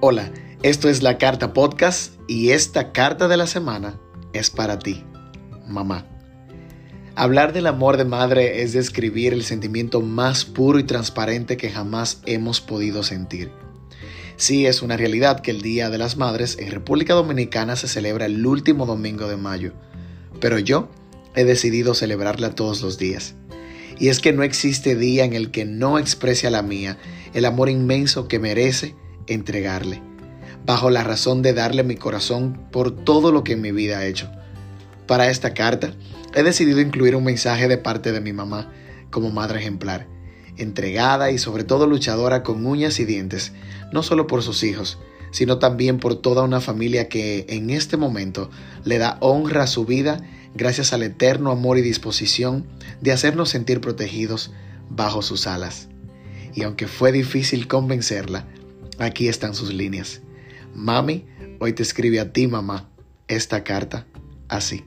Hola, esto es la Carta Podcast y esta carta de la semana es para ti, mamá. Hablar del amor de madre es describir el sentimiento más puro y transparente que jamás hemos podido sentir. Sí, es una realidad que el Día de las Madres en República Dominicana se celebra el último domingo de mayo, pero yo he decidido celebrarla todos los días. Y es que no existe día en el que no exprese a la mía el amor inmenso que merece entregarle, bajo la razón de darle mi corazón por todo lo que en mi vida ha hecho. Para esta carta, he decidido incluir un mensaje de parte de mi mamá como madre ejemplar, entregada y sobre todo luchadora con uñas y dientes, no solo por sus hijos, sino también por toda una familia que en este momento le da honra a su vida gracias al eterno amor y disposición de hacernos sentir protegidos bajo sus alas. Y aunque fue difícil convencerla, Aquí están sus líneas. Mami, hoy te escribe a ti, mamá, esta carta así.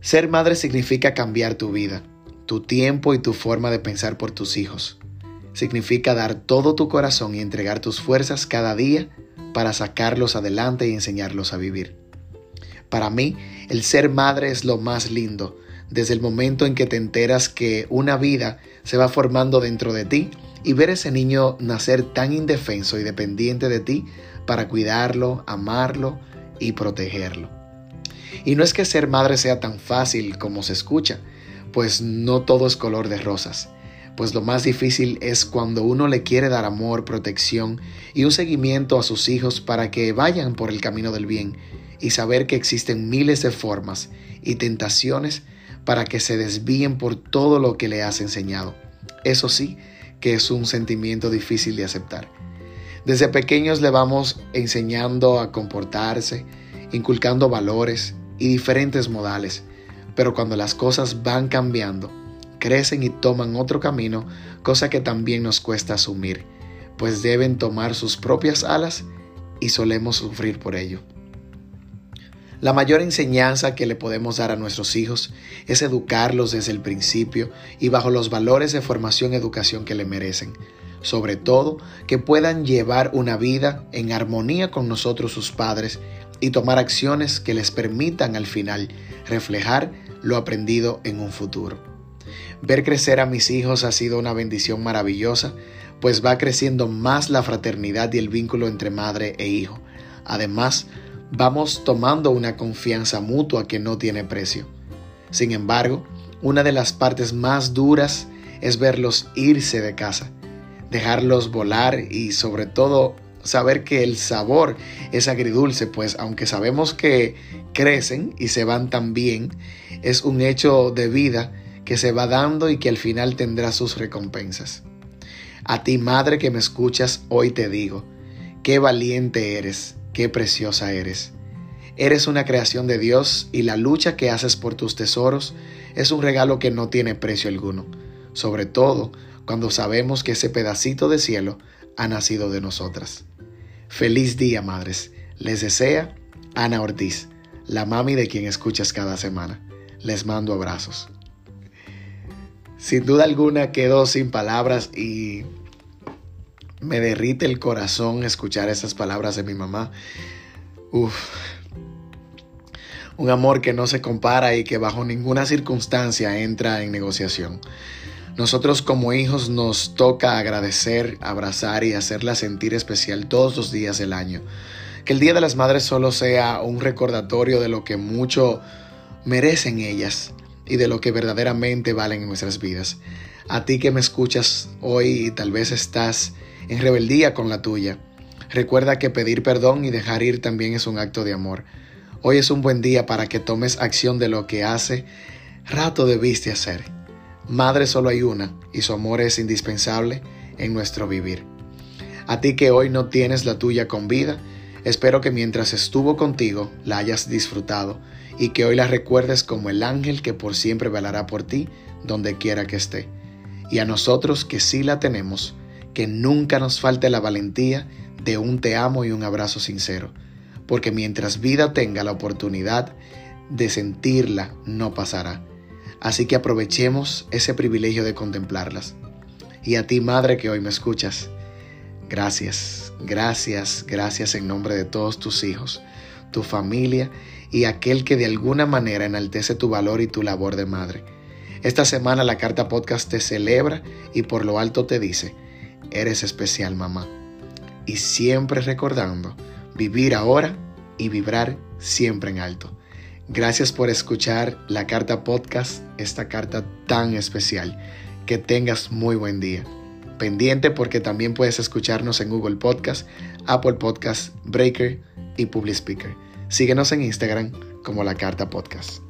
Ser madre significa cambiar tu vida, tu tiempo y tu forma de pensar por tus hijos. Significa dar todo tu corazón y entregar tus fuerzas cada día para sacarlos adelante y enseñarlos a vivir. Para mí, el ser madre es lo más lindo, desde el momento en que te enteras que una vida se va formando dentro de ti y ver ese niño nacer tan indefenso y dependiente de ti para cuidarlo, amarlo y protegerlo. Y no es que ser madre sea tan fácil como se escucha, pues no todo es color de rosas, pues lo más difícil es cuando uno le quiere dar amor, protección y un seguimiento a sus hijos para que vayan por el camino del bien y saber que existen miles de formas y tentaciones para que se desvíen por todo lo que le has enseñado. Eso sí, que es un sentimiento difícil de aceptar. Desde pequeños le vamos enseñando a comportarse, inculcando valores y diferentes modales, pero cuando las cosas van cambiando, crecen y toman otro camino, cosa que también nos cuesta asumir, pues deben tomar sus propias alas y solemos sufrir por ello. La mayor enseñanza que le podemos dar a nuestros hijos es educarlos desde el principio y bajo los valores de formación y educación que le merecen. Sobre todo, que puedan llevar una vida en armonía con nosotros sus padres y tomar acciones que les permitan al final reflejar lo aprendido en un futuro. Ver crecer a mis hijos ha sido una bendición maravillosa, pues va creciendo más la fraternidad y el vínculo entre madre e hijo. Además, vamos tomando una confianza mutua que no tiene precio. Sin embargo, una de las partes más duras es verlos irse de casa, dejarlos volar y sobre todo saber que el sabor es agridulce, pues aunque sabemos que crecen y se van también, es un hecho de vida que se va dando y que al final tendrá sus recompensas. A ti madre que me escuchas, hoy te digo, qué valiente eres qué preciosa eres. Eres una creación de Dios y la lucha que haces por tus tesoros es un regalo que no tiene precio alguno, sobre todo cuando sabemos que ese pedacito de cielo ha nacido de nosotras. Feliz día, madres. Les desea Ana Ortiz, la mami de quien escuchas cada semana. Les mando abrazos. Sin duda alguna quedo sin palabras y me derrite el corazón escuchar esas palabras de mi mamá. Uf. Un amor que no se compara y que bajo ninguna circunstancia entra en negociación. Nosotros como hijos nos toca agradecer, abrazar y hacerla sentir especial todos los días del año. Que el Día de las Madres solo sea un recordatorio de lo que mucho merecen ellas y de lo que verdaderamente valen en nuestras vidas. A ti que me escuchas hoy y tal vez estás en rebeldía con la tuya. Recuerda que pedir perdón y dejar ir también es un acto de amor. Hoy es un buen día para que tomes acción de lo que hace rato debiste hacer. Madre solo hay una y su amor es indispensable en nuestro vivir. A ti que hoy no tienes la tuya con vida, espero que mientras estuvo contigo la hayas disfrutado y que hoy la recuerdes como el ángel que por siempre velará por ti donde quiera que esté. Y a nosotros que sí la tenemos, que nunca nos falte la valentía de un te amo y un abrazo sincero, porque mientras vida tenga la oportunidad de sentirla, no pasará. Así que aprovechemos ese privilegio de contemplarlas. Y a ti, madre que hoy me escuchas, gracias, Gracias, gracias en nombre de todos tus hijos, tu familia y aquel que de alguna manera enaltece tu valor y tu labor de madre. Esta semana la carta podcast te celebra y por lo alto te dice, eres especial mamá. Y siempre recordando, vivir ahora y vibrar siempre en alto. Gracias por escuchar la carta podcast, esta carta tan especial. Que tengas muy buen día. Pendiente porque también puedes escucharnos en Google Podcast, Apple Podcast, Breaker y Public Speaker. Síguenos en Instagram como la carta podcast.